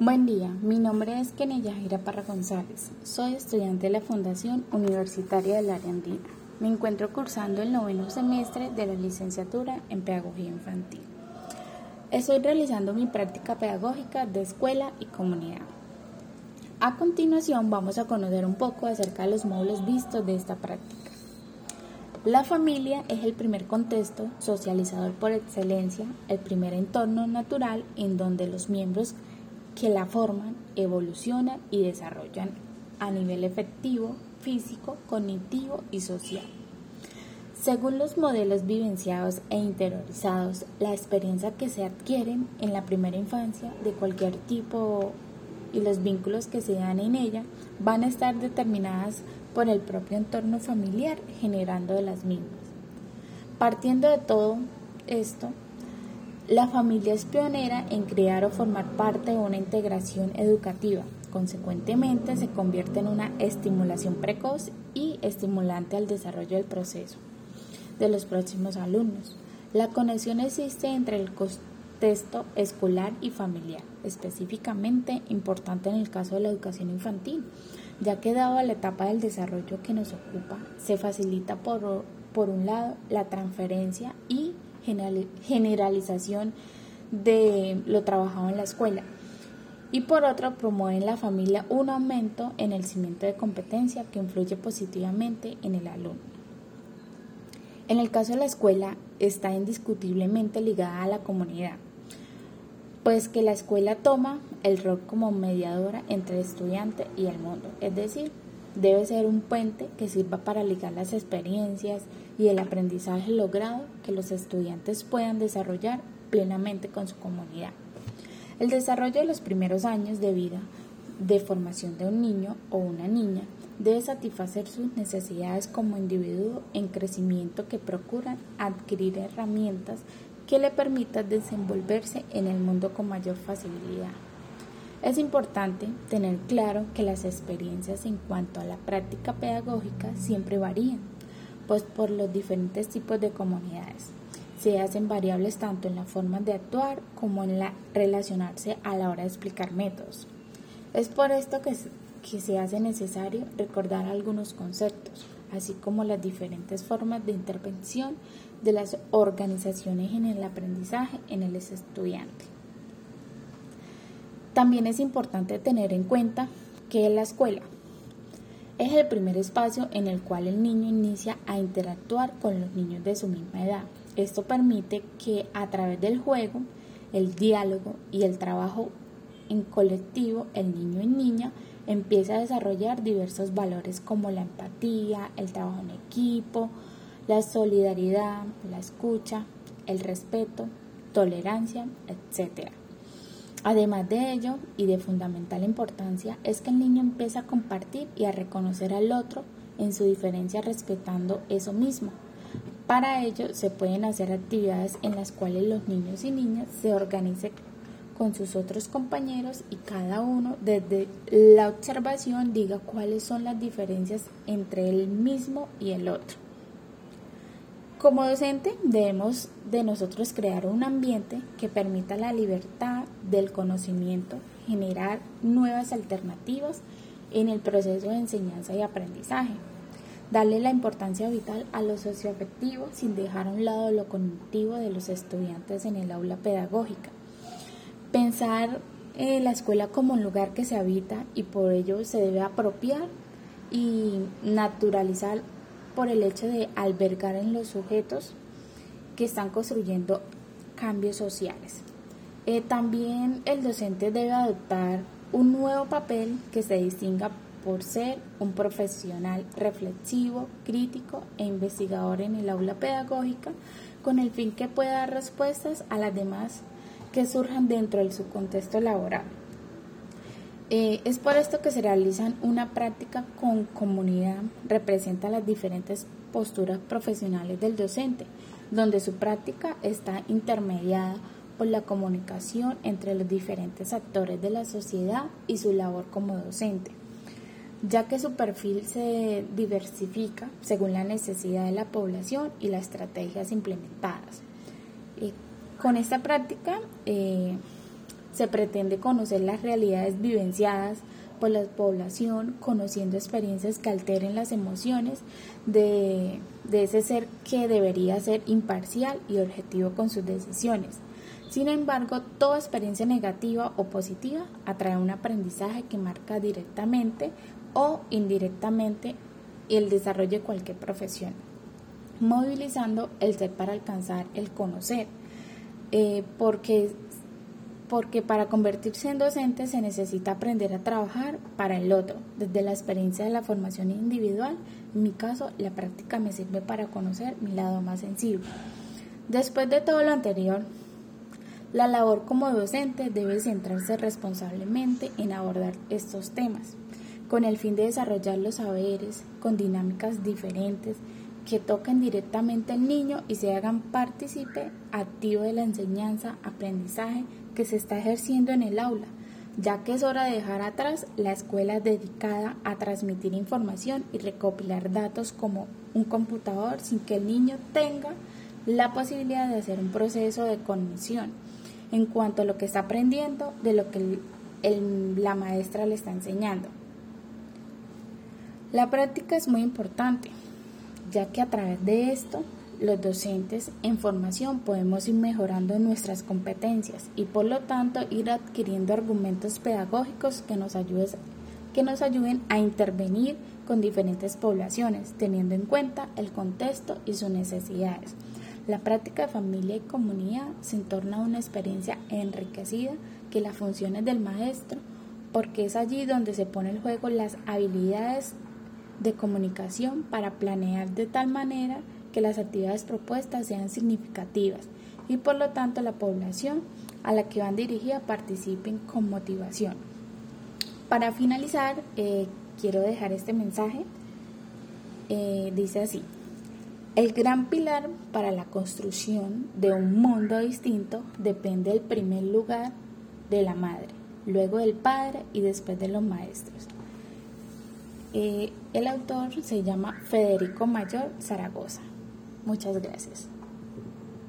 Buen día, mi nombre es Kenia Gira Parra González. Soy estudiante de la Fundación Universitaria del Área Andina. Me encuentro cursando el noveno semestre de la licenciatura en Pedagogía Infantil. Estoy realizando mi práctica pedagógica de escuela y comunidad. A continuación vamos a conocer un poco acerca de los módulos vistos de esta práctica. La familia es el primer contexto socializador por excelencia, el primer entorno natural en donde los miembros que la forman, evolucionan y desarrollan a nivel efectivo, físico, cognitivo y social. Según los modelos vivenciados e interiorizados, la experiencia que se adquieren en la primera infancia de cualquier tipo y los vínculos que se dan en ella van a estar determinadas por el propio entorno familiar generando de las mismas. Partiendo de todo esto, la familia es pionera en crear o formar parte de una integración educativa. Consecuentemente, se convierte en una estimulación precoz y estimulante al desarrollo del proceso de los próximos alumnos. La conexión existe entre el contexto escolar y familiar, específicamente importante en el caso de la educación infantil, ya que dado la etapa del desarrollo que nos ocupa, se facilita por, por un lado la transferencia y generalización de lo trabajado en la escuela. Y por otro, promueve en la familia un aumento en el cimiento de competencia que influye positivamente en el alumno. En el caso de la escuela, está indiscutiblemente ligada a la comunidad, pues que la escuela toma el rol como mediadora entre el estudiante y el mundo, es decir, debe ser un puente que sirva para ligar las experiencias y el aprendizaje logrado que los estudiantes puedan desarrollar plenamente con su comunidad. El desarrollo de los primeros años de vida de formación de un niño o una niña debe satisfacer sus necesidades como individuo en crecimiento que procuran adquirir herramientas que le permitan desenvolverse en el mundo con mayor facilidad. Es importante tener claro que las experiencias en cuanto a la práctica pedagógica siempre varían, pues por los diferentes tipos de comunidades. Se hacen variables tanto en la forma de actuar como en la relacionarse a la hora de explicar métodos. Es por esto que, que se hace necesario recordar algunos conceptos, así como las diferentes formas de intervención de las organizaciones en el aprendizaje en el estudiante. También es importante tener en cuenta que la escuela es el primer espacio en el cual el niño inicia a interactuar con los niños de su misma edad. Esto permite que a través del juego, el diálogo y el trabajo en colectivo, el niño y niña empiece a desarrollar diversos valores como la empatía, el trabajo en equipo, la solidaridad, la escucha, el respeto, tolerancia, etc. Además de ello, y de fundamental importancia, es que el niño empieza a compartir y a reconocer al otro en su diferencia respetando eso mismo. Para ello se pueden hacer actividades en las cuales los niños y niñas se organicen con sus otros compañeros y cada uno desde la observación diga cuáles son las diferencias entre el mismo y el otro. Como docente debemos de nosotros crear un ambiente que permita la libertad del conocimiento, generar nuevas alternativas en el proceso de enseñanza y aprendizaje, darle la importancia vital a lo socioafectivo sin dejar a un lado lo cognitivo de los estudiantes en el aula pedagógica, pensar en la escuela como un lugar que se habita y por ello se debe apropiar y naturalizar por el hecho de albergar en los sujetos que están construyendo cambios sociales. Eh, también el docente debe adoptar un nuevo papel que se distinga por ser un profesional reflexivo, crítico e investigador en el aula pedagógica, con el fin que pueda dar respuestas a las demás que surjan dentro de su contexto laboral. Eh, es por esto que se realizan una práctica con comunidad, representa las diferentes posturas profesionales del docente, donde su práctica está intermediada por la comunicación entre los diferentes actores de la sociedad y su labor como docente, ya que su perfil se diversifica según la necesidad de la población y las estrategias implementadas. con esta práctica, eh, se pretende conocer las realidades vivenciadas por la población, conociendo experiencias que alteren las emociones de, de ese ser que debería ser imparcial y objetivo con sus decisiones. Sin embargo, toda experiencia negativa o positiva atrae un aprendizaje que marca directamente o indirectamente el desarrollo de cualquier profesión, movilizando el ser para alcanzar el conocer, eh, porque, porque para convertirse en docente se necesita aprender a trabajar para el otro, desde la experiencia de la formación individual, en mi caso la práctica me sirve para conocer mi lado más sensible. Después de todo lo anterior, la labor como docente debe centrarse responsablemente en abordar estos temas, con el fin de desarrollar los saberes con dinámicas diferentes que toquen directamente al niño y se hagan partícipe activo de la enseñanza, aprendizaje que se está ejerciendo en el aula, ya que es hora de dejar atrás la escuela dedicada a transmitir información y recopilar datos como un computador sin que el niño tenga la posibilidad de hacer un proceso de cognición en cuanto a lo que está aprendiendo de lo que la maestra le está enseñando. La práctica es muy importante, ya que a través de esto los docentes en formación podemos ir mejorando nuestras competencias y por lo tanto ir adquiriendo argumentos pedagógicos que nos, que nos ayuden a intervenir con diferentes poblaciones, teniendo en cuenta el contexto y sus necesidades. La práctica de familia y comunidad se entorna a una experiencia enriquecida que las funciones del maestro, porque es allí donde se pone en juego las habilidades de comunicación para planear de tal manera que las actividades propuestas sean significativas y por lo tanto la población a la que van dirigidas participen con motivación. Para finalizar, eh, quiero dejar este mensaje. Eh, dice así, el gran pilar para la construcción de un mundo distinto depende del primer lugar de la madre, luego del padre y después de los maestros. Eh, el autor se llama Federico Mayor Zaragoza. Muchas gracias.